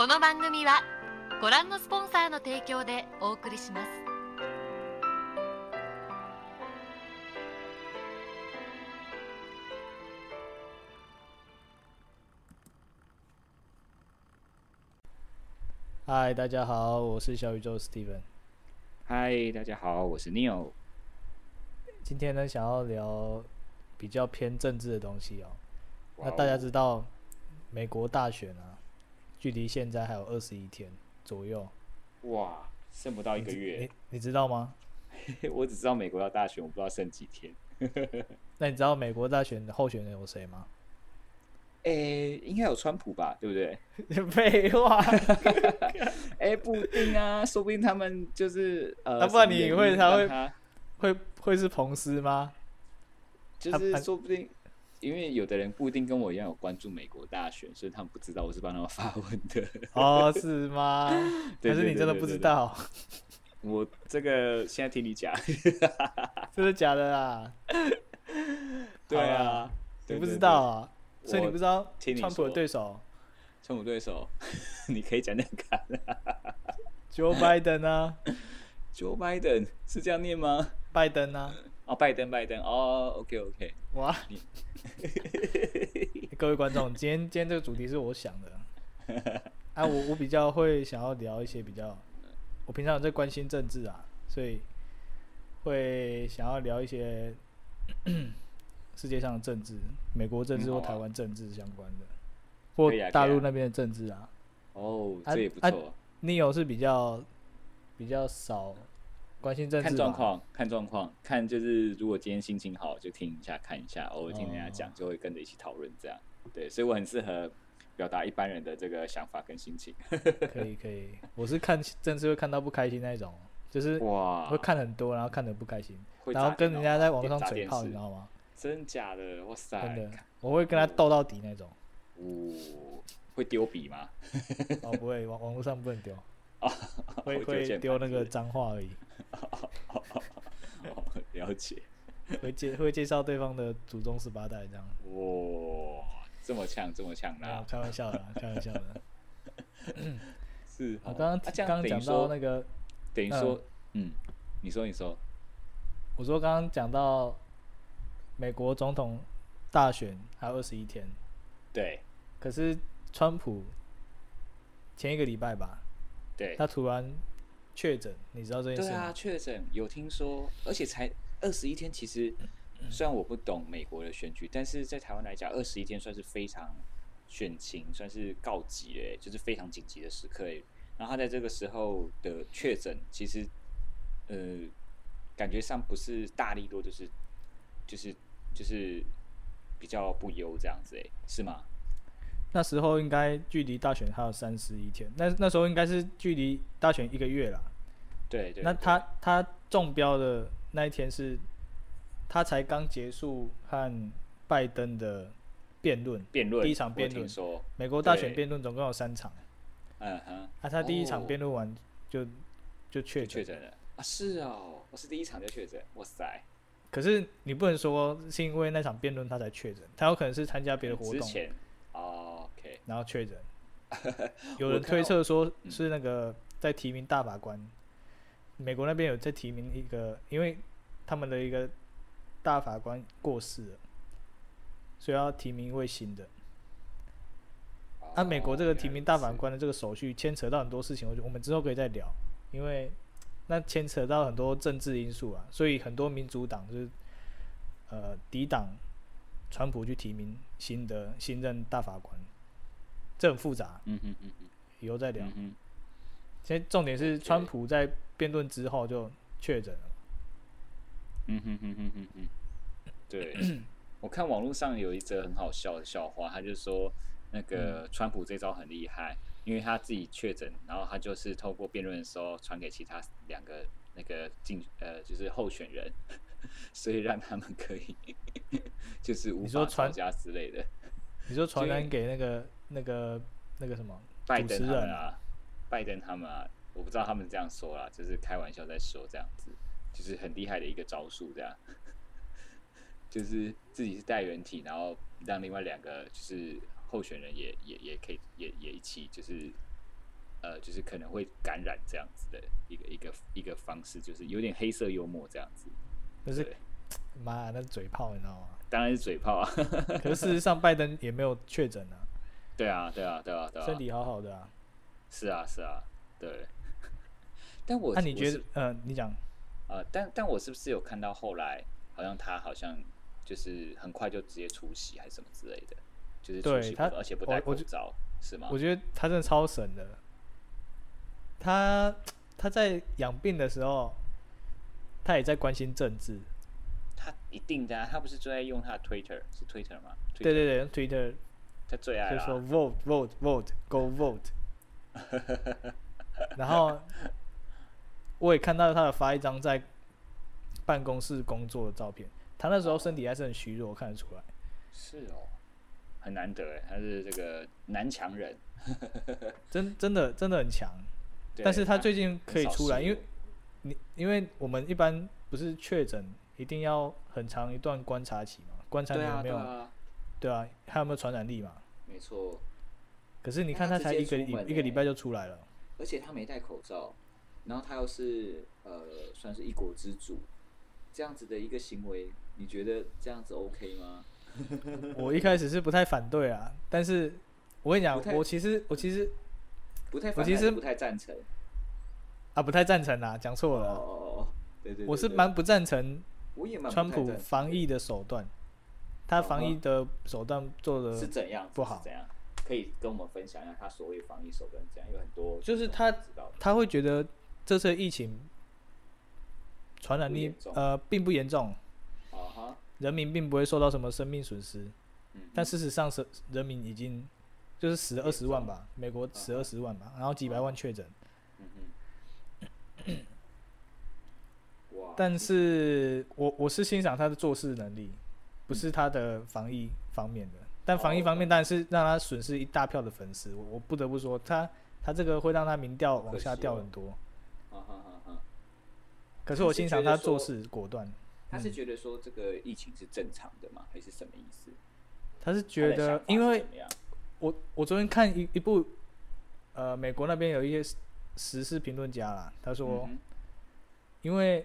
この番組はご覧のスポンサーの提供でお送りします嗨，大家好，我是小宇宙 Steven。嗨，大家好，我是 Neil。今天呢，想要聊比较偏政治的东西哦。那大家知道美国大选啊，距离现在还有二十一天左右，哇，剩不到一个你月，你知道吗？我只知道美国要大选，我不知道剩几天。那你知道美国大选的候选人有谁吗？诶、应该有川普吧，对不对？废话，哎、不一定啊，说不定他们就是呃，那不然你会他会他会会是彭斯吗？就是说不定，因为有的人不一定跟我一样有关注美国大选，所以他们不知道我是帮他们发问的。哦，是吗？对对还是你真的不知道？我这个现在听你讲，真的假的啦？对啊你不知道啊？所以你不知道川普的对手川普对手，你可以讲讲看。Joe Biden 啊，Joe Biden 是这样念吗？拜登啊，哦，拜登，拜登，哦，OK OK，哇！各位观众，今天今天这个主题是我想的，啊，我我比较会想要聊一些比较，我平常在关心政治啊，所以会想要聊一些 世界上的政治，美国政治或台湾政治相关的，或大陆那边的政治啊。哦，啊这也不啊错。Neo 是比较比较少关心政治，看状况，看状况，看就是如果今天心情好就听一下，看一下，偶尔听人家讲，哦就会跟着一起讨论这样。对，所以我很适合表达一般人的这个想法跟心情。可以可以，我是看政治会看到不开心那一种，就是哇，会看很多，然后看得不开心，然后跟人家在网络上嘴炮，你知道吗？真假的？哇塞，真的，我会跟他斗到底那种。哦，会丢笔吗？哦，不会，网网络上不能丢，哦，会会会丢那个哦，脏话而已，了解。会介会介绍对方的祖宗十八代这样。哇，这么呛，这么呛没有啦！开玩笑的，开玩笑的。是，我刚刚刚刚讲说到那个，等于说，嗯，你说，你说，我说刚刚讲到美国总统大选还有二十一天，对可是川普前一个礼拜吧，对他突然确诊，你知道这件事？对啊，确诊有听说，而且才二十一天。其实虽然我不懂美国的选举，但是在台湾来讲，二十一天算是非常选情，算是告急了耶，就是非常紧急的时刻耶。然后他在这个时候的确诊，其实呃，感觉上不是大力多，就是就是就是比较不优这样子，哎，是吗？那时候应该距离大选还有三十一天，那那时候应该是距离大选一个月啦。对对。对那他他中标的那一天是，他才刚结束和拜登的辩论。辩论第一场辩论美国大选辩论总共有三场，嗯哼，啊，他第一场哦辩论完就就确诊。确诊了啊？是哦，我是第一场就确诊，哇塞！可是你不能说是因为那场辩论他才确诊，他有可能是参加别的活动之前哦，OK，然后确诊。有人推测说嗯是那个在提名大法官，美国那边有在提名一个，因为他们的一个大法官过世了，所以要提名一位新的。按、美国这个提名大法官的这个手续牵扯到很多事情，我觉得我们之后可以再聊，因为那牵扯到很多政治因素啊，所以很多民主党就是呃抵挡川普去提名新的新任大法官，这很复杂，嗯嗯嗯哼以后再聊。嗯哼，现在重点是川普在辩论之后就确诊了，嗯哼哼哼哼哼，对，我看网络上有一则很好笑的笑话，他就说那个川普这招很厉害，因为他自己确诊，然后他就是透过辩论的时候传给其他两个那个竞呃就是候选人，所以让他们可以 就是无你说传法吵架之类的。你说传染给那个那个那个什么拜登他们啊，拜登他们啊，我不知道他们这样说啦，就是开玩笑在说这样子，就是很厉害的一个招数，这样，就是自己是带原体，然后让另外两个就是候选人也也也可以也也一起就是呃，就是可能会感染这样子的一个一个一个方式，就是有点黑色幽默这样子。就是对。妈那嘴炮，你知道吗？当然是嘴炮啊，可是事实上，拜登也没有确诊啊，对啊，对啊，对啊，对啊，身体好好的啊。是啊，是啊，对。但我那、你觉得？嗯、你讲，呃，但但我是不是有看到后来好像他好像就是很快就直接出席还是什么之类的，就是出席他而且不戴口罩是吗？我觉得他真的超神的。他他在养病的时候，他也在关心政治。他一定的、啊，他不是就在用他的 Twitter 是 Twitter 吗？对对对，用，Twitter 他最爱。就说 vote vote vote go vote。然后我也看到他有发一张在办公室工作的照片，他那时候身体还是很虚弱，看得出来。是哦，很难得哎，他是这个男强人。真真的真的很强，对但是他最近可以出来，因为你因为我们一般不是确诊一定要很长一段观察期嘛，观察有没有对啊，还有没有传染力嘛？没错。可是你看他才一个礼欸一个礼拜就出来了，而且他没戴口罩，然后他又是呃算是一国之主，这样子的一个行为，你觉得这样子 OK 吗？我一开始是不太反对啊，但是我跟你讲我其实我其实不太我其实不太赞成。啊不太赞成啊，讲错哦了，哦哦，对对对我是蛮不赞成我也蛮川普防疫的手段，他防疫嗯的手段做的是怎样不好。怎样？可以跟我们分享一下他所谓防疫手段怎样？有很多就是他他会觉得这次疫情传染力呃并不严重，啊哈，人民并不会受到什么生命损失，嗯但事实上是人民已经就是死了二十万吧，美国死嗯二十万吧，然后几百万确诊，但是我我是欣赏他的做事能力，不是他的防疫方面的，但防疫方面当然是让他损失一大票的粉丝，我我不得不说他他这个会让他民调往下掉很多，啊哈哈哈，可是我欣赏他做事果断，他是觉得说这个疫情是正常的吗？还是什么意思？他是觉得因为我我昨天看一一部，呃，美国那边有一些时时事评论家啦，他说，嗯因为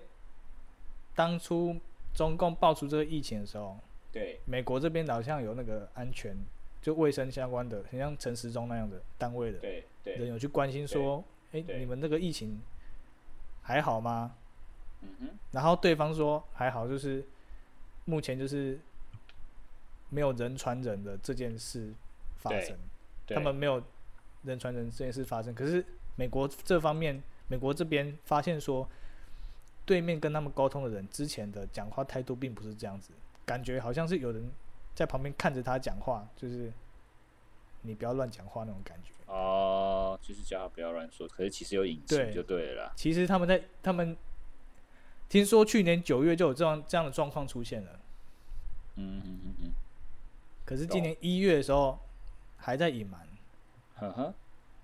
当初中共爆出这个疫情的时候，哼对，美国这边好像有那个安全就卫生相关的，很像陈时中那样的单位的对人，有去关心说，哎、对你们这个疫情还好吗？嗯哼，然后对方说还好，就是目前就是没有人传人的这件事发生。他们没有人传人这件事发生。可是美国这方面，美国这边发现说，对面跟他们沟通的人之前的讲话态度并不是这样子，感觉好像是有人在旁边看着他讲话，就是你不要乱讲话那种感觉。哦，就是叫他不要乱说，可是其实有隐对情就对了啦。其实他们在他们听说去年九月就有这样这样的状况出现了，嗯嗯嗯嗯，可是今年一月的时候还在隐瞒。呵呵，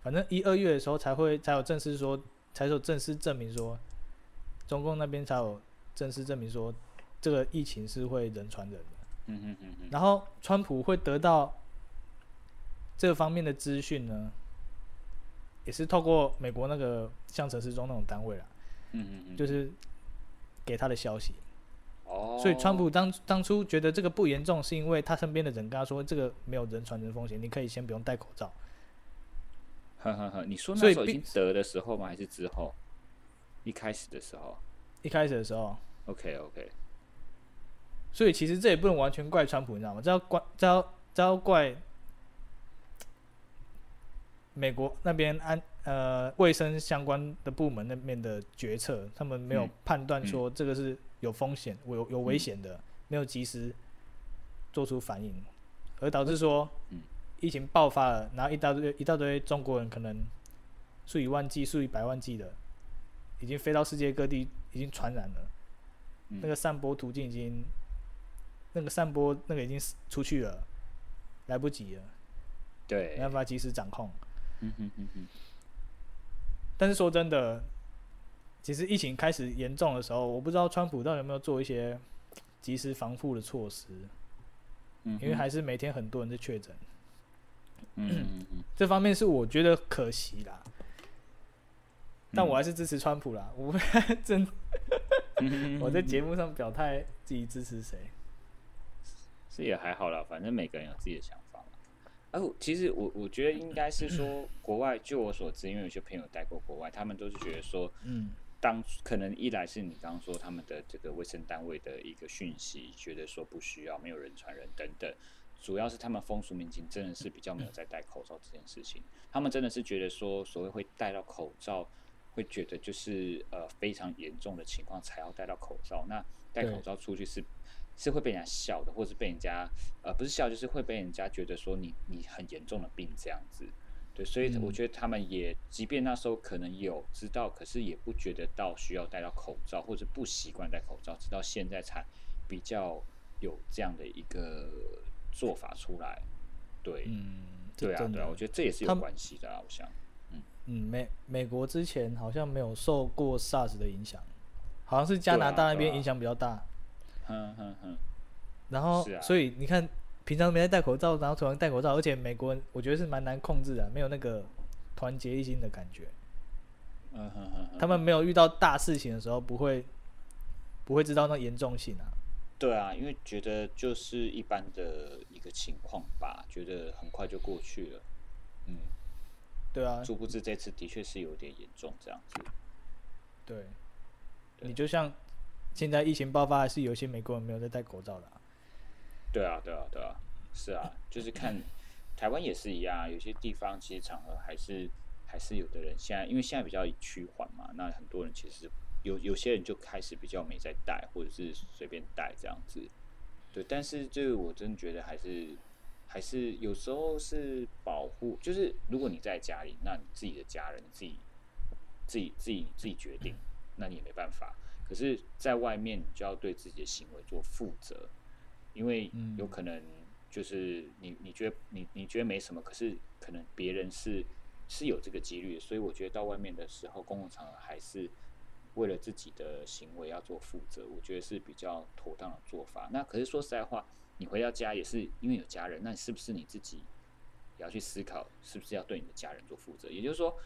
反正一二月的时候才会才有正式说，才有正式证明说，中共那边才有正式证明说，这个疫情是会人传人的。嗯嗯嗯嗯，然后川普会得到这方面的资讯呢，也是透过美国那个像陈时中那种单位啦，嗯嗯嗯，就是给他的消息。哦，所以川普当当初觉得这个不严重，是因为他身边的人跟他说，这个没有人传人风险，你可以先不用戴口罩。呵呵呵，你说那时候已经得的时候吗？还是之后？一开始的时候一开始的时候，？OK OK，所以其实这也不能完全怪川普，你知道吗？这要怪，这要这要怪美国那边安呃卫生相关的部门那边的决策，他们没有嗯判断说这个是有风险、有有危险的，没有及时做出反应，而导致说嗯疫情爆发了，然后一大堆一大堆中国人可能数以万计、数以百万计的，已经飞到世界各地，已经传染了。嗯那个散播途径已经，那个散播那个已经出去了，来不及了，对。没，办法及时掌控。嗯哼嗯哼，但是说真的，其实疫情开始严重的时候，我不知道川普到底有没有做一些及时防护的措施，嗯因为还是每天很多人在确诊，嗯嗯嗯 这方面是我觉得可惜啦。但我还是支持川普啦。我 真我在节目上表态自己支持谁，这也还好啦，反正每个人有自己的想法嘛。哦，其实我我觉得应该是说，国外据我所知，因为有些朋友待过国外，他们都是觉得说，嗯，当可能一来是你刚刚说他们的这个卫生单位的一个讯息，觉得说不需要，没有人传人等等，主要是他们风俗民情真的是比较没有在戴口罩这件事情，他们真的是觉得说，所谓会戴到口罩，会觉得就是呃非常严重的情况才要戴到口罩，那戴口罩出去是是会被人家笑的，或是被人家呃不是笑，就是会被人家觉得说你你很严重的病这样子。对，所以嗯我觉得他们也，即便那时候可能有知道，可是也不觉得到需要戴到口罩，或者不习惯戴口罩，直到现在才比较有这样的一个做法出来。对，嗯，对啊，对啊，我觉得这也是有关系的啊，我想。嗯，美美国之前好像没有受过 SARS 的影响，好像是加拿大那边影响比较大。哼哼哼，然后，啊所以你看，平常没在戴口罩，然后突然戴口罩，而且美国人我觉得是蛮难控制的，没有那个团结一心的感觉。嗯哼哼哼，他们没有遇到大事情的时候，不会不会知道那严重性啊。对啊，因为觉得就是一般的一个情况吧，觉得很快就过去了。嗯，对啊，殊不知这次的确是有点严重，这样子。对，对你就像现在疫情爆发，还是有些美国人没有在戴口罩的、对啊，对啊，对啊，是啊，就是看台湾也是一样，有些地方其实场合还是还是有的人现在因为现在比较趋缓嘛，那很多人其实有有些人就开始比较没在戴，或者是随便戴这样子。对，但是这个我真的觉得还是还是有时候是保护，就是如果你在家里，那你自己的家人自己自己自己自己决定，那你也没办法。可是，在外面你就要对自己的行为做负责，因为嗯有可能就是你你觉得你你觉得没什么，可是可能别人是是有这个几率，所以我觉得到外面的时候，公共场合还是为了自己的行为要做负责，我觉得是比较妥当的做法。那可是说实在话，你回到家也是因为有家人，那是不是你自己也要去思考，是不是要对你的家人做负责？也就是说，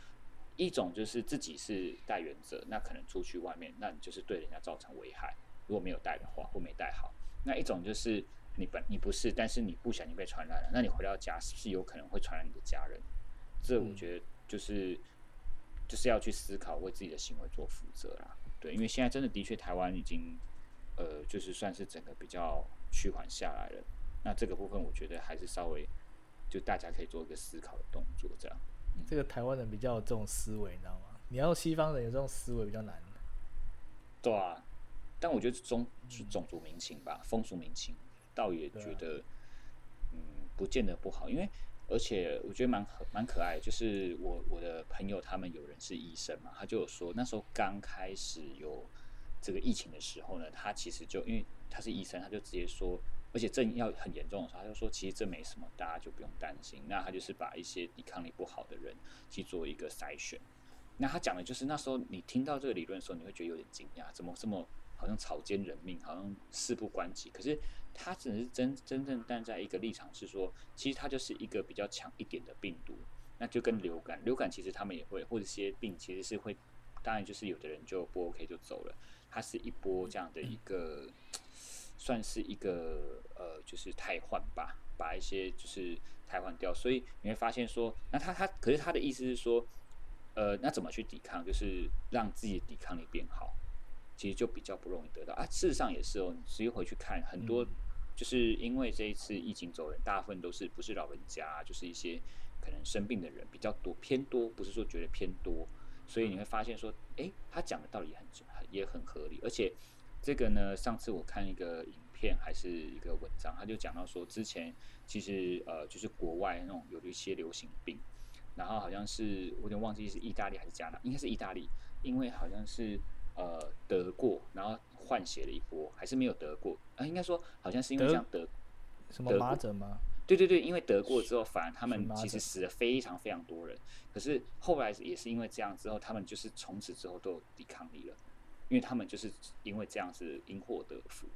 一种就是自己是带原则，那可能出去外面，那你就是对人家造成危害。如果没有带的话，或没带好，那一种就是你本你不是，但是你不小心被传染了，那你回到家是不是有可能会传染你的家人？这我觉得就是、就是要去思考，为自己的行为做负责啦。对，因为现在真的的确台湾已经呃，就是算是整个比较趋缓下来了。那这个部分我觉得还是稍微就大家可以做一个思考的动作，这样。这个台湾人比较有这种思维，你知道吗？你要西方人有这种思维比较难。对啊，但我觉得种是种族民情吧，风俗民情，倒也觉得，嗯，不见得不好，因为而且我觉得蛮可蛮可爱，就是我我的朋友他们有人是医生嘛，他就有说那时候刚开始有这个疫情的时候呢，他其实就因为他是医生，他就直接说，而且症要很严重的时候，他就说其实这没什么，大家就不用担心。那他就是把一些抵抗力不好的人去做一个筛选。那他讲的就是那时候你听到这个理论的时候，你会觉得有点惊讶，怎么这么好像草菅人命，好像事不关己。可是他只是真真正站在一个立场是说，其实它就是一个比较强一点的病毒，那就跟流感，流感其实他们也会，或者些病其实是会，当然就是有的人就不 OK 就走了，它是一波这样的一个，算是一个呃，就是汰换吧，把一些就是汰换掉，所以你会发现说，那他他可是他的意思是说，呃，那怎么去抵抗？就是让自己的抵抗力变好，其实就比较不容易得到啊。事实上也是哦，你直接回去看，很多就是因为这一次疫情走人，大部分都是不是老人家，就是一些可能生病的人比较多，偏多，不是说觉得偏多，所以你会发现说，诶，他讲的道理很很也很合理，而且这个呢，上次我看一个影片还是一个文章，他就讲到说，之前其实呃，就是国外那种有一些流行病。然后好像是我有点忘记是意大利还是加拿大，应该是意大利，因为好像是呃得过，然后换血了一波，还是没有得过啊？应该说好像是因为这样得，什么麻疹吗？对对对，因为得过之后，反而他们其实死了非常非常多人，可是后来也是因为这样之后，他们就是从此之后都有抵抗力了，因为他们就是因为这样子因祸得福，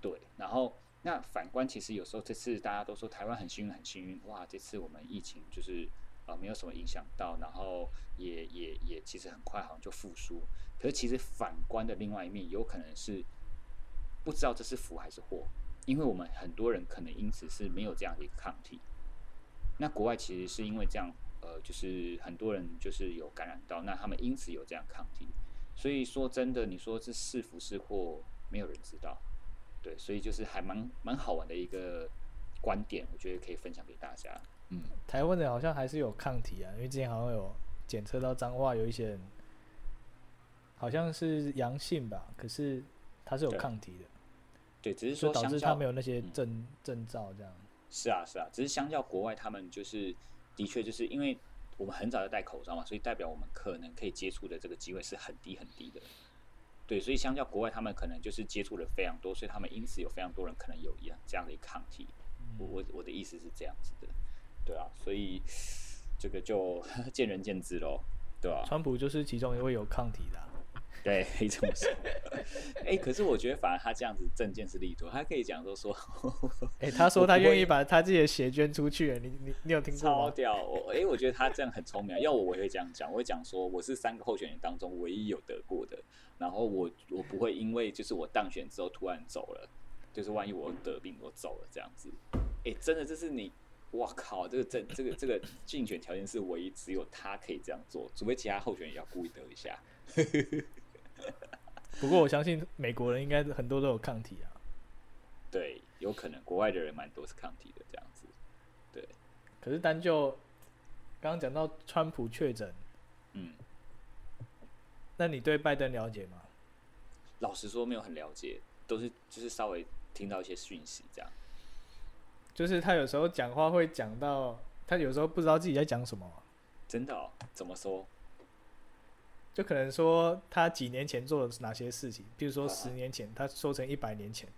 对，然后。那反观，其实有时候这次大家都说台湾很幸运，很幸运，哇！这次我们疫情就是呃没有什么影响到，然后也也也其实很快好像就复苏。可是其实反观的另外一面，有可能是不知道这是福还是祸，因为我们很多人可能因此是没有这样的一个抗体。那国外其实是因为这样，呃，就是很多人就是有感染到，那他们因此有这样抗体。所以说真的，你说这是福是祸，没有人知道。对，所以就是还蛮蛮好玩的一个观点，我觉得可以分享给大家。嗯，台湾人好像还是有抗体啊，因为之前好像有检测到脏话有一些人好像是阳性吧，可是他是有抗体的，对，只是说导致他没有那些嗯症症兆这样。是啊，是啊，只是相较国外，他们就是的确就是因为我们很早就戴口罩嘛，所以代表我们可能可以接触的这个机会是很低很低的。对，所以相较国外，他们可能就是接触的非常多，所以他们因此有非常多人可能有一样这样的抗体。我我我的意思是这样子的，对啊，所以这个就 见仁见智喽，对吧、川普就是其中一位有抗体的啊、对，可以这么说。哎、可是我觉得反而他这样子证件是利多，他可以讲说说哎、他说他愿意把他自己的血捐出去，你你你有听过吗？超屌！我哎、我觉得他这样很聪明啊。要我，我也会这样讲，我会讲说我是三个候选人当中唯一有得过的，然后我我不会因为就是我当选之后突然走了，就是万一我得病我走了这样子。哎、真的这是你，哇靠！这个这这个这个竞选条件是唯一只有他可以这样做，除非其他候选人也要故意得一下。不过我相信美国人应该很多都有抗体啊。对，有可能国外的人蛮多是抗体的这样子。对可是单就刚刚讲到川普确诊，嗯，那你对拜登了解吗？老实说没有很了解，都是就是稍微听到一些讯息这样。就是他有时候讲话会讲到，他有时候不知道自己在讲什么，真的、哦？怎么说？就可能说他几年前做了哪些事情，比如说啊十年前，他说成一百年前，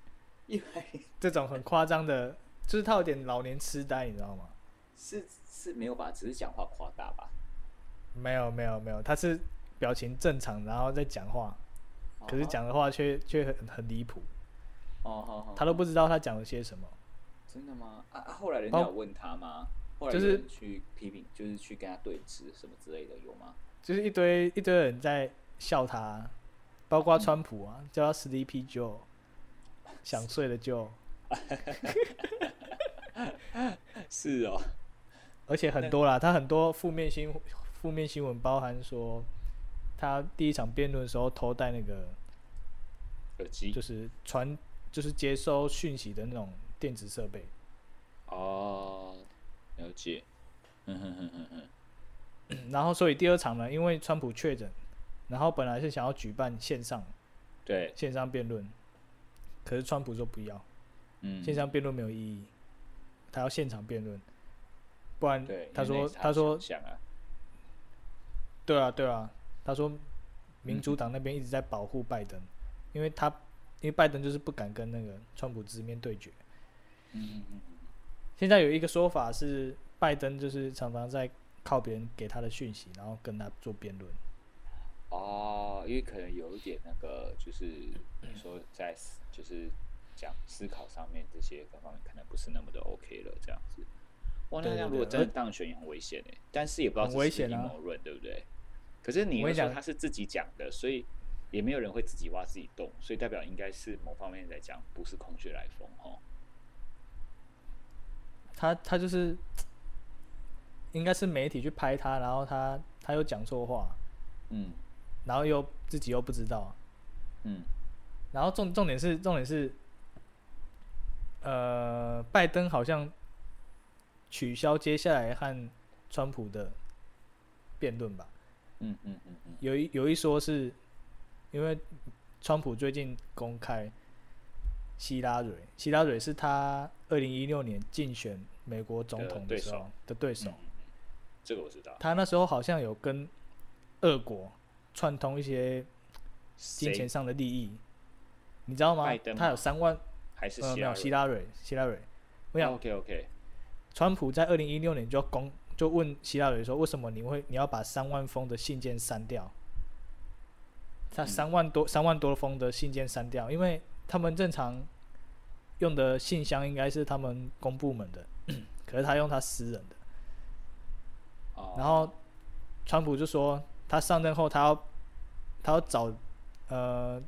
因为这种很夸张的，就是他有点老年痴呆，你知道吗？是是没有吧，只是讲话夸大吧。没有没有没有，他是表情正常，然后在讲话，可是讲的话却却很很离谱，哦，好好，他都不知道他讲了些什么。真的吗？啊啊！后来人家哦有问他吗？后来就是去批评，就是去跟他对峙什么之类的，有吗？就是一堆一堆人在笑他，包括川普啊，叫他 Sleepy Joe，想睡的 Joe，是哦，而且很多啦，他很多负面新负面新闻，包含说他第一场辩论的时候偷带那个耳机就是传就是接收讯息的那种电子设备，哦，了解。嗯哼哼哼哼，然后所以第二场呢，因为川普确诊，然后本来是想要举办线上对，线上辩论，可是川普说不要，嗯，线上辩论没有意义，他要现场辩论，不然对，他说他说想啊，对啊对啊，他说民主党那边一直在保护拜登，因为他因为拜登就是不敢跟那个川普直面对决。嗯嗯嗯嗯，现在有一个说法是，拜登就是常常在靠别人给他的讯息，然后跟他做辩论。哦，因为可能有一点那个，就是你说在思就是讲思考上面这些各方面可能不是那么的 OK 了，这样子。哇，那这样如果真的当选也很危险哎，但是也不知道是阴谋论，对不对？可是你又说他是自己讲的，所以也没有人会自己挖自己洞，所以代表应该是某方面来讲不是空穴来风哦。他他就是应该是媒体去拍他，然后他他又讲错话，嗯。然后又自己又不知道，嗯。然后重重点是重点是，呃，拜登好像取消接下来和川普的辩论吧。嗯嗯嗯嗯，有一有一说是，因为川普最近公开希拉蕊，希拉蕊是他二零一六年竞选美国总统的时候的对手这个我知道。他那时候好像有跟俄国串通一些金钱上的利益，你知道吗？他有三万还是呃没有希希拉蕊，希拉蕊，我想 OK OK，川普在二零一六年就公就问希拉蕊说，为什么你会你要把三万封的信件删掉？他嗯。三万多三万多封的信件删掉，因为他们正常用的信箱应该是他们公部门的，可是他用他私人的，哦。然后川普就说他上任后他要他要找呃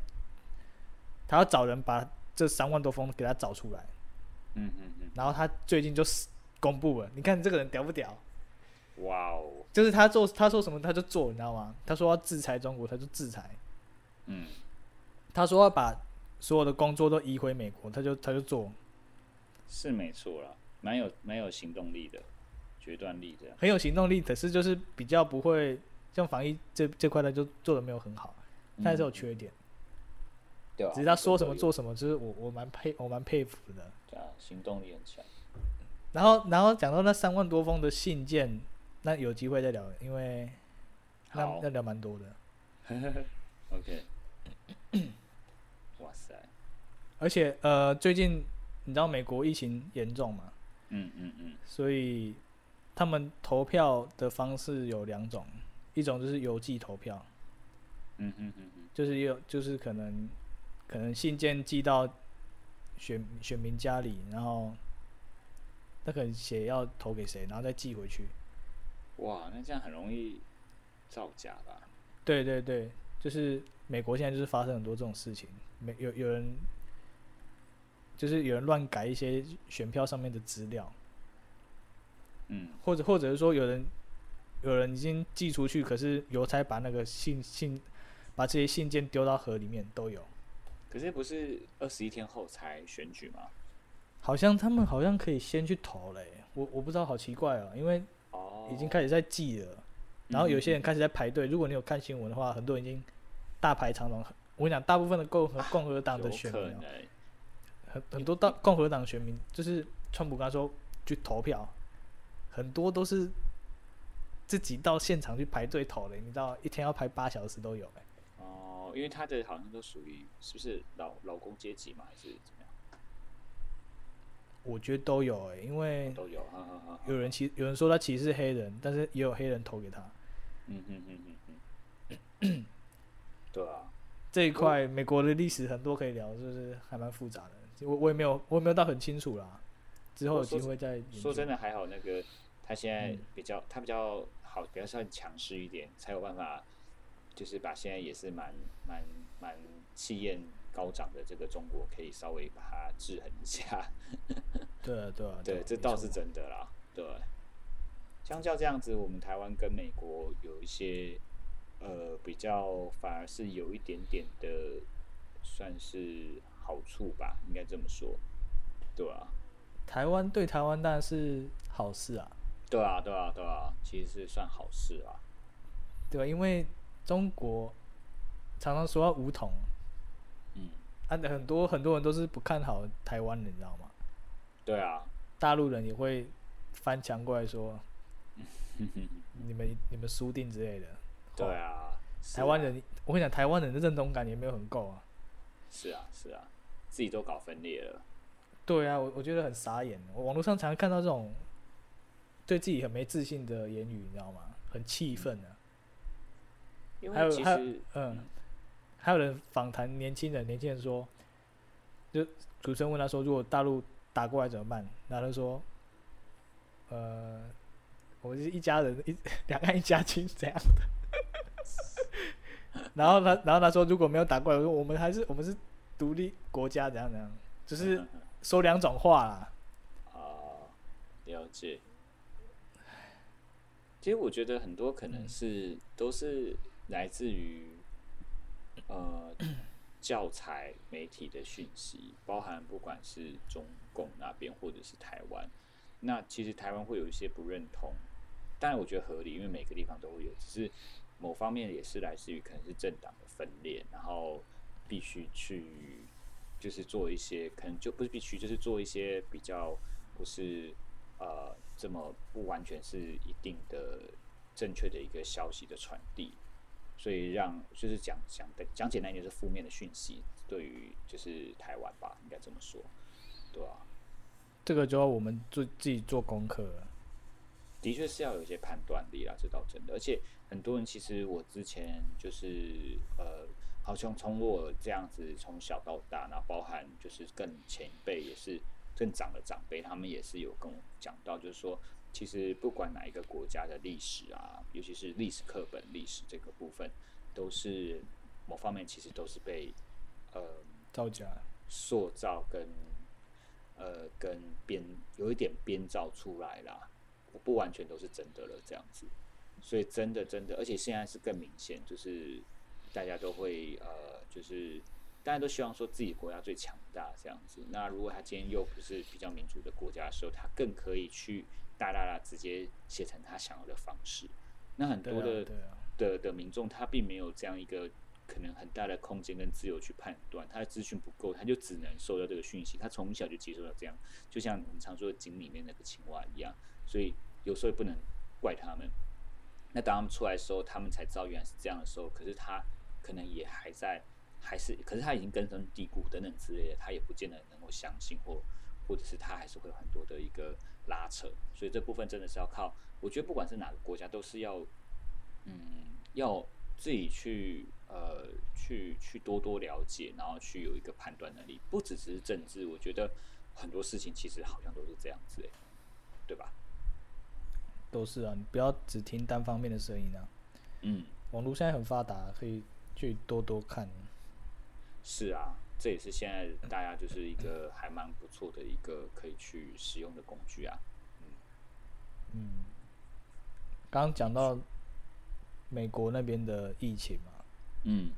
他要找人把这三万多封给他找出来，嗯嗯嗯，然后他最近就公布了，你看这个人屌不屌？哇哦，就是他做他说什么他就做，你知道吗？他说要制裁中国，他就制裁。嗯，他说要把所有的工作都移回美国，他就他就做，是没错啦，蛮有蛮有行动力的，决断力这样。很有行动力。可是就是比较不会像防疫这这块，呢就做的没有很好，但还是有嗯缺点。对啊，只是他说什么做什么，就是我我蛮佩我蛮佩服的。对啊，行动力很强。然后然后讲到那三万多封的信件，那有机会再聊，因为那那聊蛮多的。OK，哇塞，而且呃，最近你知道美国疫情严重嘛，嗯嗯嗯，所以他们投票的方式有两种，一种就是邮寄投票，嗯哼哼哼，就是有就是可能可能信件寄到选选民家里，然后他可能写要投给谁，然后再寄回去。哇，那这样很容易造假吧？对对对，就是美国现在就是发生很多这种事情，没有有人就是有人乱改一些选票上面的资料，嗯，或者或者是说有人有人已经寄出去，可是邮差把那个信信把这些信件丢到河里面都有。可是不是二十一天后才选举吗？好像他们好像可以先去投嘞、我我不知道，好奇怪哦、因为哦，已经开始在寄了，然后有些人开始在排队。如果你有看新闻的话，很多人已经大排长龙。我跟你讲，大部分的共和共和党的选民、很很多大共和党选民，就是川普刚才说去投票，很多都是自己到现场去排队投的，你知道，一天要排八小时都有、欸。哦，因为他的好像都属于是不是老老工阶级嘛，还是怎么样？我觉得都有、欸，因为都有。有人歧有人说他歧视黑人，但是也有黑人投给他。嗯哼哼哼哼，对啊，这一块美国的历史很多可以聊，就是还蛮复杂的。我我也没有我也没有到很清楚啦，之后有机会再说真的，还好那个他现在嗯比较、他比较好，比较算强势一点，才有办法，就是把现在也是蛮蛮蛮气焰高涨的这个中国，可以稍微把它制衡一下。对 啊对啊，对，这倒是真的啦。对，相较这样子，我们台湾跟美国有一些呃比较，反而是有一点点的算是好处吧，应该这么说。对啊，台湾对台湾当然是好事啊，对啊，对啊，对啊，其实是算好事啊。对吧？因为中国常常说要武统，嗯，啊，很多很多人都是不看好台湾的，你知道吗？对啊，大陆人也会翻墙过来说，你们你们输定之类的。对啊台湾人，我跟你讲，台湾人的认同感也没有很够啊。是啊，是啊，自己都搞分裂了。对啊，我我觉得很傻眼。我网络上常常看到这种对自己很没自信的言语，你知道吗？很气愤的。因还有还有嗯，还有人访谈年轻人，年轻人说，就主持人问他说，如果大陆打过来怎么办？然后他说，呃，我们是一家人，一 两岸一家亲这样的。然后他，然后他说，如果没有打过来，我说我们还是我们是独立国家，怎样怎样，就是说两种话啦。啊，了解。其实我觉得很多可能嗯。是、都是来自于呃教材媒体的讯息，包含不管是中共那边或者是台湾，那其实台湾会有一些不认同，当然我觉得合理，因为每个地方都会有，只是某方面也是来自于可能是政党的分裂，然后必须去就是做一些可能就不是必须，就是做一些比较不是呃这么不完全是一定的正确的一个消息的传递，所以让就是讲讲的讲简单一点是负面的讯息，对于就是台湾吧，应该这么说，对啊，这个就要我们做自己做功课了。的确是要有一些判断力啦，这倒真的。而且很多人其实我之前就是呃，好像从我这样子从小到大，然后包含就是更前辈也是更长的长辈，他们也是有跟我讲到，就是说其实不管哪一个国家的历史啊，尤其是历史课本历史这个部分，都是某方面其实都是被呃造假，塑造跟呃跟编有一点编造出来啦，不完全都是真的了这样子。所以真的真的，而且现在是更明显，就是大家都会呃，就是大家都希望说自己国家最强大这样子。那如果他今天又不是比较民主的国家的时候，他更可以去大大大直接写成他想要的方式。那很多的、的的民众，他并没有这样一个可能很大的空间跟自由去判断，他的资讯不够，他就只能收到这个讯息。他从小就接受到这样，就像我们常说的井里面那个青蛙一样。所以有时候也不能怪他们。那当他们出来的时候，他们才知道原来是这样的时候，可是他可能也还在，还是，可是他已经根深蒂固等等之类的，他也不见得能够相信，或或者是他还是会有很多的一个拉扯，所以这部分真的是要靠，我觉得不管是哪个国家，都是要，嗯，要自己去呃去去多多了解，然后去有一个判断能力，不只是政治，我觉得很多事情其实好像都是这样子，对吧？都是啊，你不要只听单方面的声音啊。嗯，网络现在很发达，可以去多多看。是啊，这也是现在大家就是一个还蛮不错的一个可以去使用的工具啊。嗯，刚刚讲到美国那边的疫情嘛，嗯，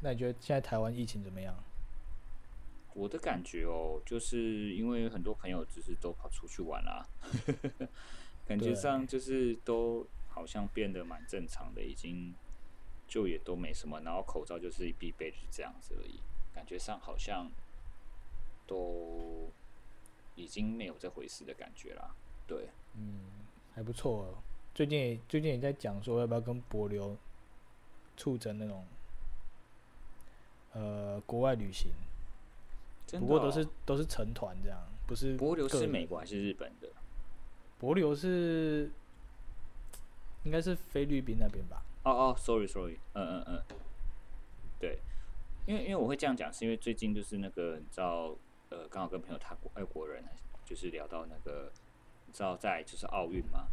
那你觉得现在台湾疫情怎么样？我的感觉哦，就是因为很多朋友就是都跑出去玩啦，感觉上就是都好像变得蛮正常的，已经就也都没什么，然后口罩就是必备，就是这样子而已。感觉上好像都已经没有这回事的感觉啦。对，嗯还不错、哦。最近也最近也在讲说要不要跟博流促成那种呃国外旅行，不过都哦是都是成团这样，不是博流是美国还是日本的？博流是应该是菲律宾那边吧？哦哦，sorry sorry，嗯嗯嗯，对，因为因为我会这样讲，是因为最近就是那个你知道，呃，刚好跟朋友他国外国人就是聊到那个，你知道在就是奥运吗，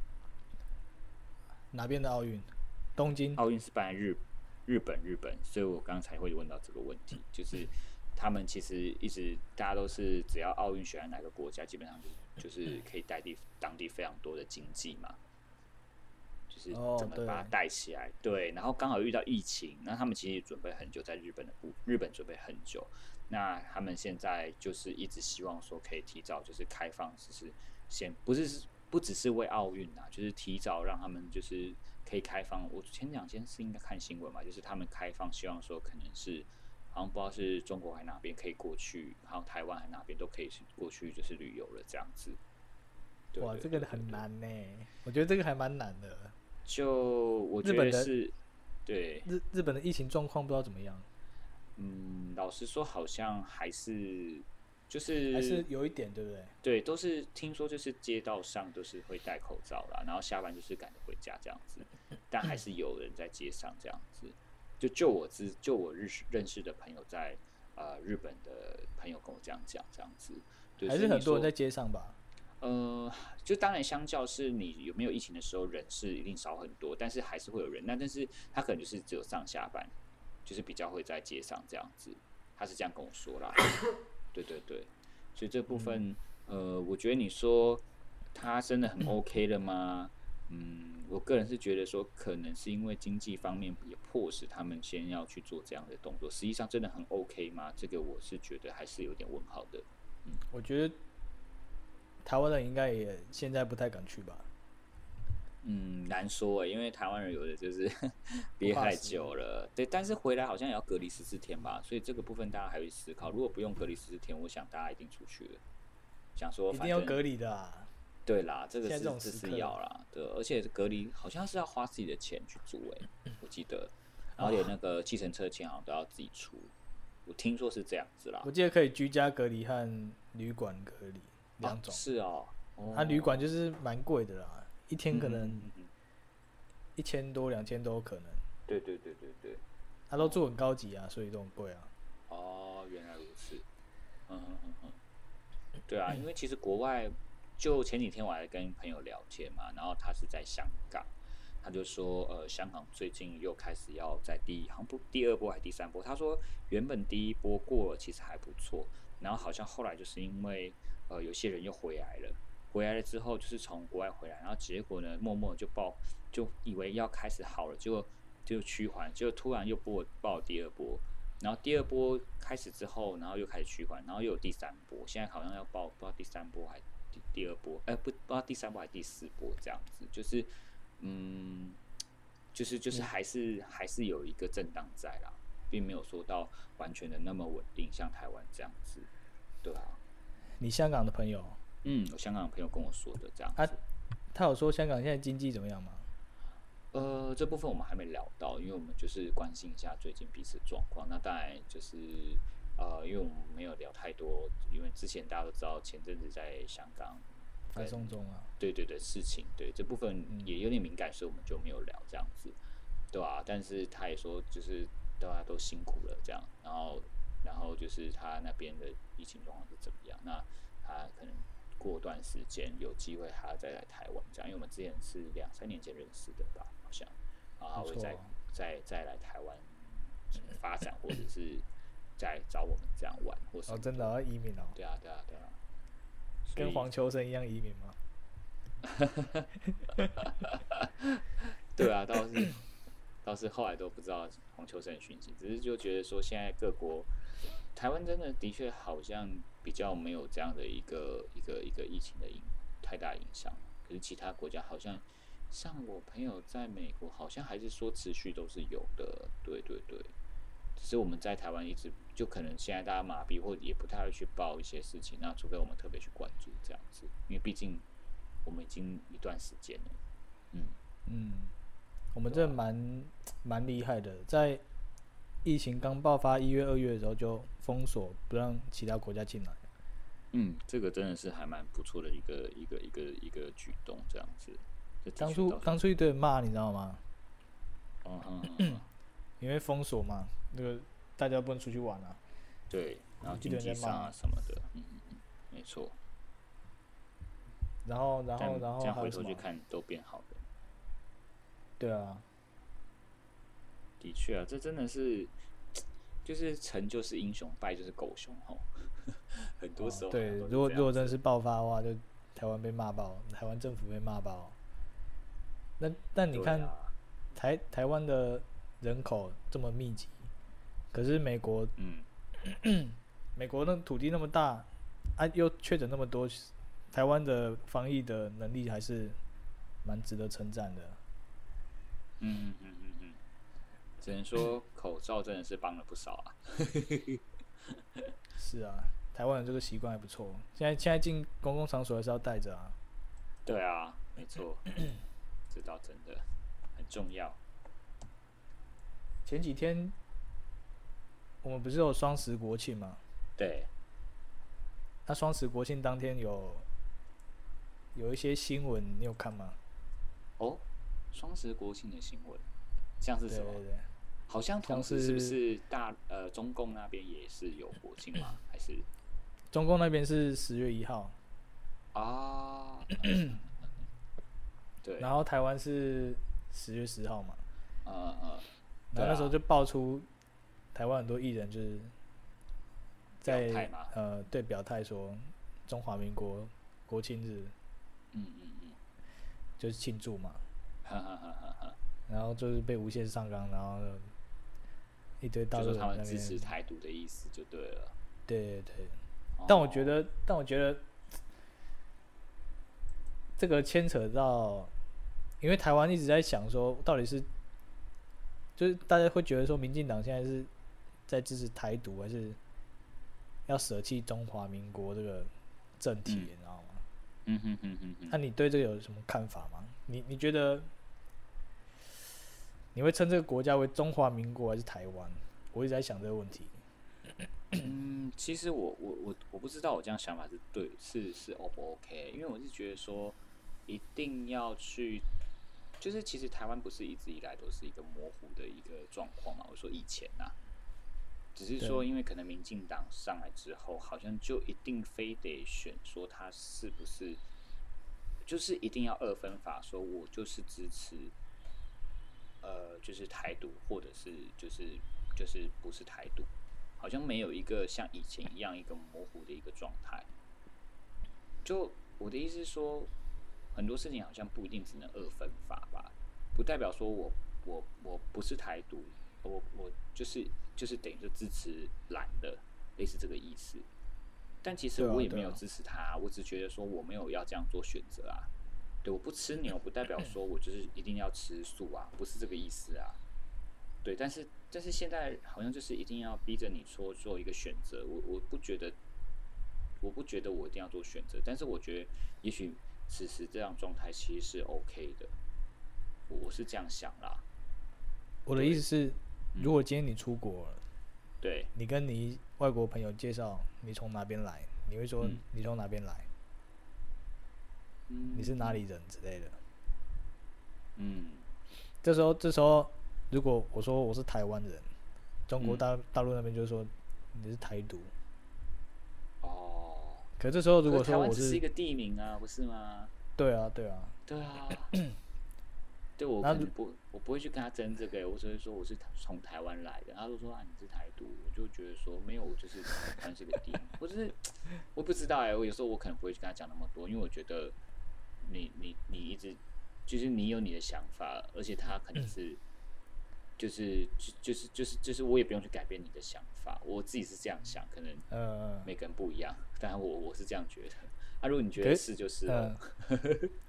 哪边的奥运？东京。奥运是办日日本日本，所以我刚才会问到这个问题，就是他们其实一直大家都是只要奥运选在哪个国家，基本上就就是可以带地当地非常多的经济嘛。怎么把它带起来，对，然后刚好遇到疫情，那他们其实准备很久，在日本的部，日本准备很久，那他们现在就是一直希望说可以提早就是开放，就是先不是不只是为奥运啊，就是提早让他们就是可以开放。我前两天是应该看新闻嘛，就是他们开放，希望说可能是好像不知道是中国还哪边可以过去，还有台湾还哪边都可以去过去就是旅游了这样子。对哇，这个很难呢。我觉得这个还蛮难的。就我觉日本的得是，对，日日本的疫情状况不知道怎么样，嗯，老实说，好像还是就是还是有一点，对不对？对，都是听说就是街道上都是会戴口罩啦，然后下班就是赶着回家这样子，但还是有人在街上这样子。就就我知，就我认识认识的朋友在呃日本的朋友跟我这样讲，这样子，对还是很多人在街上吧？呃，就当然，相较是你有没有疫情的时候，人是一定少很多，但是还是会有人。那但是他可能就是只有上下班，就是比较会在街上这样子。他是这样跟我说啦。对对对，所以这部分，呃，我觉得你说他真的很 OK 了吗？嗯，我个人是觉得说，可能是因为经济方面也迫使他们先要去做这样的动作。实际上真的很 OK 吗？这个我是觉得还是有点问号的。嗯我觉得台湾人应该也现在不太敢去吧。嗯，难说诶，因为台湾人有的就是 憋太久了，对，但是回来好像也要隔离十四天吧，所以这个部分大家还会思考。如果不用隔离十四天，我想大家一定出去了。想说一定要隔离的啊！对啦，这个是这是要啦，对，而且隔离好像是要花自己的钱去租诶，我记得，然后连那个计程车钱好像都要自己出，我听说是这样子啦我。记得可以居家隔离和旅馆隔离两啊种。是哦，哦它旅馆就是蛮贵的啦，一天可能一千多、两千都有可能。对对对对对。它都住很高级啊，所以都很贵啊。哦，原来如此。嗯嗯嗯嗯，对啊，因为其实国外就前几天我还跟朋友聊天嘛，然后他是在香港，他就说，呃，香港最近又开始要在第好像不第二波还是第三波，他说原本第一波过了其实还不错，然后好像后来就是因为呃有些人又回来了，回来了之后就是从国外回来，然后结果呢默默就爆，就以为要开始好了，结果就趋缓，结果突然又爆爆第二波。然后第二波开始之后，然后又开始趋缓，然后又有第三波，现在好像要报不知道第三波还第第二波，哎不不知道第三波还第四波这样子，就是嗯，就是就是还是还是有一个震荡在啦，并没有说到完全的那么稳定，像台湾这样子，对啊。你香港的朋友，嗯，我香港的朋友跟我说的这样啊。他有说香港现在经济怎么样吗？呃，这部分我们还没聊到，因为我们就是关心一下最近彼此状况。那当然就是呃，因为我们没有聊太多，因为之前大家都知道前阵子在香港反送中啊，对对对事情，对这部分也有点敏感，所以我们就没有聊这样子，对吧、但是他也说，就是大家都辛苦了这样，然后然后就是他那边的疫情状况是怎么样？那他可能过段时间有机会还要再来台湾这样，因为我们之前是两三年前认识的吧，好像，然后会再啊再再来台湾发展，或者是再找我们这样玩，或是哦，真的要移民哦，对啊对啊对啊，跟黄秋生一样移民吗？对啊，倒是倒是后来都不知道黄秋生的讯息，只是就觉得说现在各国，台湾真的的确好像比较没有这样的一个一个一个疫情的影太大影响，可是其他国家好像像我朋友在美国，好像还是说持续都是有的，对对对。只是我们在台湾一直就可能现在大家麻痹，或也不太会去报一些事情，那除非我们特别去关注这样子，因为毕竟我们已经一段时间了，嗯。嗯，我们这蛮蛮厉害的，在疫情刚爆发一月、二月的时候就封锁，不让其他国家进来。嗯，这个真的是还蛮不错的一个一个一个一个举动，这样子。当初当初一堆人骂，你知道吗？嗯哼嗯，因为封锁嘛，那个大家不能出去玩啊。对，然后一经济上啊什么的，嗯嗯嗯，没错。然后，然后，然后这样回？头去看都变好了。对啊，的确啊，这真的是，就是成就是英雄，败就是狗熊吼。很多时候哦对，如果如果真的是爆发的话，就台湾被骂爆，台湾政府被骂爆。那但你看、啊台台湾的人口这么密集，可是美国嗯，美国那土地那么大，啊又确诊那么多，台湾的防疫的能力还是蛮值得称赞的。嗯嗯嗯，只能说口罩真的是帮了不少啊。是啊，台湾人这个习惯还不错。现在现在进公共场所还是要戴着啊。对啊，没错，这倒真的很重要。前几天我们不是有双十国庆吗？对，那双十国庆当天有有一些新闻，你有看吗？哦，双十国庆的新闻，像是什么？对对对，好像同时是不是是大呃中共那边也是有国庆吗？还是？中共那边是十月一号，啊？对，然后台湾是十月十号嘛。呃呃，对啊。然后那时候就爆出台湾很多艺人就是在呃对表态说中华民国国庆日。嗯嗯嗯，就是庆祝嘛，哈哈哈哈哈，然后就是被无限上纲，然后一堆大就说他陆人在那们支持，台独的意思就对了。对对对。但我觉哦，得，但我觉得这个牵扯到，因为台湾一直在想说，到底是，就是大家会觉得说，民进党现在是在支持台独，还是要舍弃中华民国这个政体，嗯你知道吗？嗯哼哼哼哼，那你对这个有什么看法吗？你你觉得你会称这个国家为中华民国还是台湾？我一直在想这个问题。嗯，其实我我我我不知道我这样想法是对是是 O 不 OK，因为我是觉得说一定要去，就是其实台湾不是一直以来都是一个模糊的一个状况嘛。我说以前啊、只是说因为可能民进党上来之后，好像就一定非得选说他是不是就是一定要二分法，说我就是支持，呃，就是台独，或者是就是就是不是台独，好像没有一个像以前一样一个模糊的一个状态。就我的意思是说，很多事情好像不一定只能二分法吧，不代表说我我我不是台独，我我就是就是等于就支持蓝的，类似这个意思。但其实我也没有支持他，我只觉得说我没有要这样做选择啊。对，我不吃牛，不代表说我就是一定要吃素啊，不是这个意思啊。对，但是但是现在好像就是一定要逼着你说做一个选择，我我不觉得，我不觉得我一定要做选择，但是我觉得也许此时这样状态其实是 OK 的，我我是这样想啦。我的意思是，嗯如果今天你出国了，对，你跟你外国朋友介绍你从哪边来，你会说嗯你从哪边来，嗯，你是哪里人之类的。嗯这时候，这时候如果我说我是台湾人，中国嗯大大陆那边就说你是台独。哦，可这时候如果说我是是一个地名啊，不是吗？对啊对啊，对啊，对我那如可能不，我不会去跟他争这个欸，我只会说我是从台湾来的。他都说啊你是台独，我就觉得说没有，我就是台湾是个地名，我就是我不知道哎、我有时候我可能不会去跟他讲那么多，因为我觉得你你你一直就是你有你的想法，而且他可能是。就是就就是就是就是我也不用去改变你的想法，我自己是这样想，可能呃每个人不一样，当然我我是这样觉得。啊，如果你觉得是就是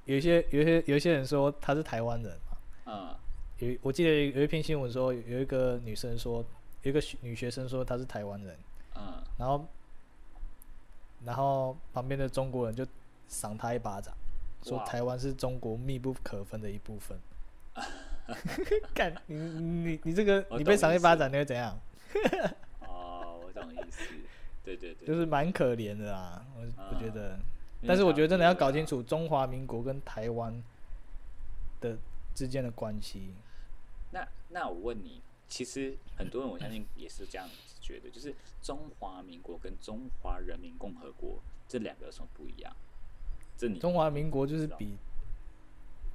有一些有一些有一些人说他是台湾人嘛，嗯有我记得有一篇新闻说有一个女生说有一个女学生说她是台湾人，嗯，然后然后旁边的中国人就赏她一巴掌，说台湾是中国密不可分的一部分。干你你你这个你被赏一巴掌你会怎样？哦，我懂意思，对对对，就是蛮可怜的啦，我我觉嗯得。但是我觉得真的要。搞清楚中华民国跟台湾的之间的关系。那那我问你，其实很多人我相信也是这样子觉得，就是中华民国跟中华人民共和国这两个有什么不一样？这你中华民国就是比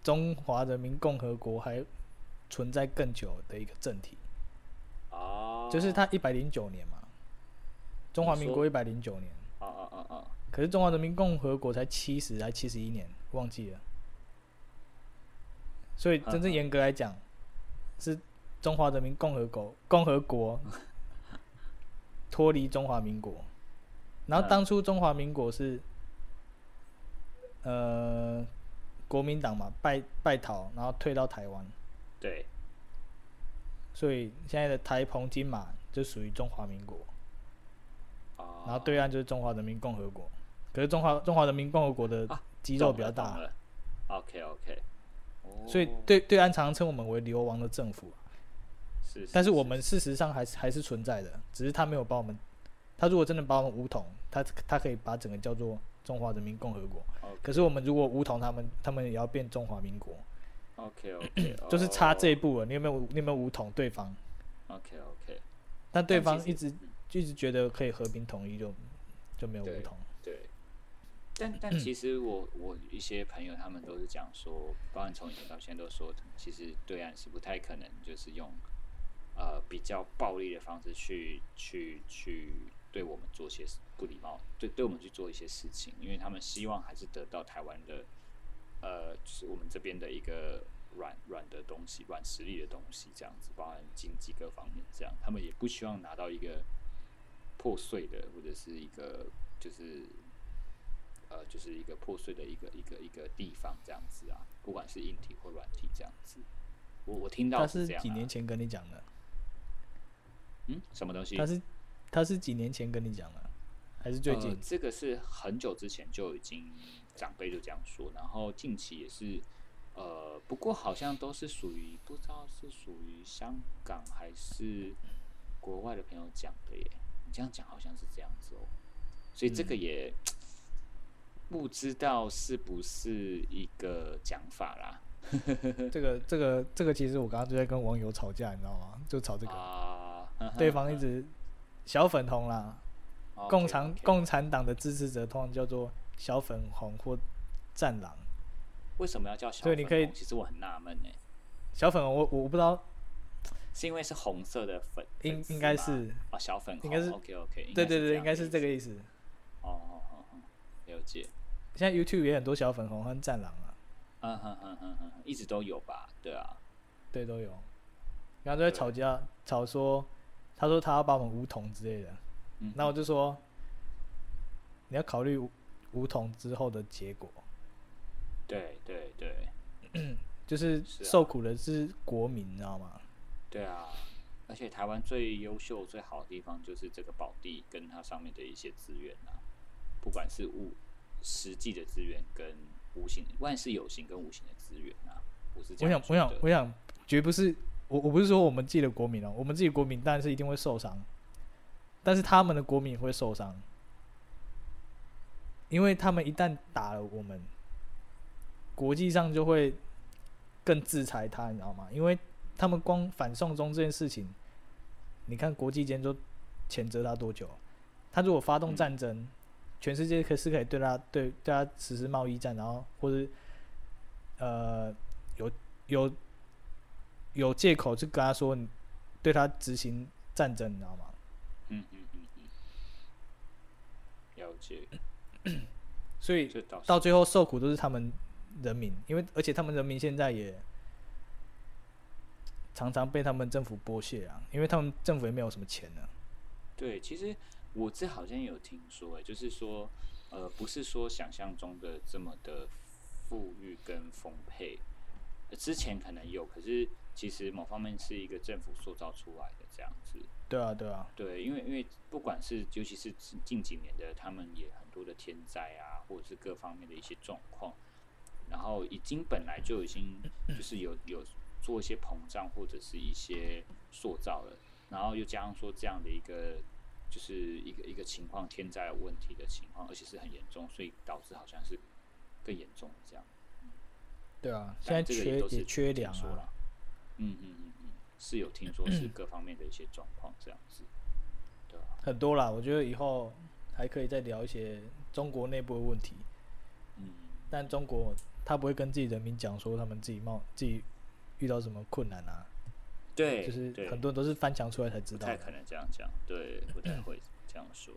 中华人民共和国还存在更久的一个政体，哦，就是它一百零九年嘛，中华民国一百零九年，啊啊啊啊，可是中华人民共和国才七十还七十一年，忘记了。所以真正严格来讲，是中华人民共和国共和国 脱离中华民国，然后嗯。当初中华民国是呃国民党嘛败败逃，然后退到台湾，对，所以现在的台澎金马就属于中华民国，哦，然后对岸就是中华人民共和国。可是中华中华人民共和国的啊肌肉比较大，OK OK，所以对对岸常常称我们为流亡的政府啊、是，但是我们事实上还是还是存在的，只是他没有把我们，他如果真的把我们武统，他他可以把整个叫做中华人民共和国。可是我们如果武统他们，他们也要变中华民国，OK OK，就是差这一步了。你有没有你有没有武统对方？OK OK，但对方一直一直觉得可以和平统一就，就没有对武统。对，但但其实我我一些朋友他们都是讲说，包含从以前到现在都说，其实对岸是不太可能就是用呃比较暴力的方式去去去对我们做些不礼貌，对对我们去做一些事情，因为他们希望还是得到台湾的呃，就是我们这边的一个软软的东西、软实力的东西，这样子，包含经济各方面这样，他们也不希望拿到一个破碎的或者是一个就是呃，就是一个破碎的一个一个一个地方这样子啊，不管是硬体或软体这样子。我我听到他是这样、啊，几年前跟你讲的？嗯，什么东西？他是他是几年前跟你讲的，还是最近呃？这个是很久之前就已经长辈就这样说，然后近期也是，呃，不过好像都是属于不知道是属于香港还是国外的朋友讲的耶。你这样讲好像是这样子哦，所以这个嗯也 不知道是不是一个讲法啦。这个这个这个，其实我刚刚就在跟网友吵架，你知道吗？就吵这个，啊，对方一直小粉红啦共产共产党的支持者通常叫做小粉红或战狼，为什么要叫小粉红？对你可以其实我很纳闷哎，小粉红我我不知道，是因为是红色的粉，应应该吗是哦，小粉红，应该是 OK OK，对对对，应该是这个意意思。思。哦哦哦哦，了解。现在 YouTube 也很多小粉红和战狼啊，嗯哼哼哼哼，一直都有吧？对啊，对都有。然后都在吵架，吵说，他说他要把我们梧桐之类的，嗯，那我就说，你要考虑梧梧桐之后的结果，对对对。就是受苦的是国民，你知道吗？对啊，而且台湾最优秀、最好的地方就是这个宝地跟它上面的一些资源啊，不管是物实际的资源跟无形，万事有形跟无形的资源啊，我是这我想，我想，我想，绝不是我，我不是说我们自己的国民哦，我们自己国民当然是一定会受伤，但是他们的国民也会受伤，因为他们一旦打了我们，国际上就会更制裁他，你知道吗？因为他们光反送中这件事情，你看国际间就谴责他多久？他如果发动嗯战争，全世界可是可以对他对对他实施贸易战，然后或者呃有有有有借口去跟他说你对他执行战争，你知道吗？嗯嗯嗯嗯，了解，所以到最后受苦都是他们人民，因为而且他们人民现在也常常被他们政府剥削啊，因为他们政府也没有什么钱呢、对，其实我这好像有听说、就是说，呃，不是说想象中的这么的富裕跟丰沛，之前可能有，可是其实某方面是一个政府塑造出来的这样子。对啊，对啊，对，因为因为不管是尤其是近近几年的，他们也很多的天灾啊，或者是各方面的一些状况，然后已经本来就已经 就是有有做一些膨胀或者是一些塑造了，然后又加上说这样的一个就是一个一个情况，天灾问题的情况，而且是很严重，所以导致好像是更严重的这样。对啊，现在这个缺也缺粮啊听说啦，嗯嗯嗯嗯，是有听说是各方面的一些状况这样子，对吧、很多啦。我觉得以后还可以再聊一些中国内部的问题，嗯。但中国他不会跟自己人民讲说他们自己冒自己遇到什么困难啊，对，就是很多人都是翻墙出来才知道。不太可能这样讲，对，不太会这样说，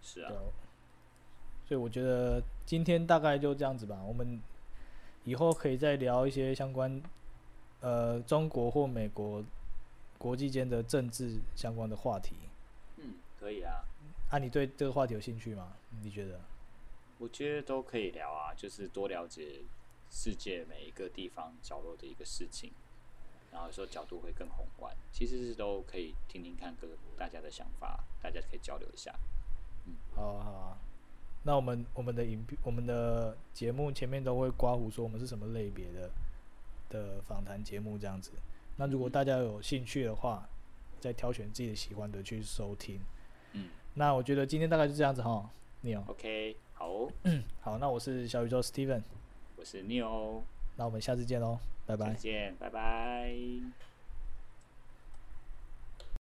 是啊，所以我觉得今天大概就这样子吧。我们以后可以再聊一些相关呃中国或美国国际间的政治相关的话题。嗯，可以啊，啊，你对这个话题有兴趣吗？你觉得？我觉得都可以聊啊，就是多了解世界每一个地方角落的一个事情，然后有时候角度会更宏观，其实是都可以听听看各大家的想法，大家可以交流一下。嗯好啊，好啊。那我们我们的影片我们的节目前面都会刮胡说我们是什么类别的的访谈节目这样子。那如果大家有兴趣的话，再挑选自己喜欢的去收听。嗯那我觉得今天大概就这样子哈，你哦。，OK，好哦，好，那我是小宇宙 Steven，我是 Neo，那我们下次见喽，拜拜再。见，拜拜。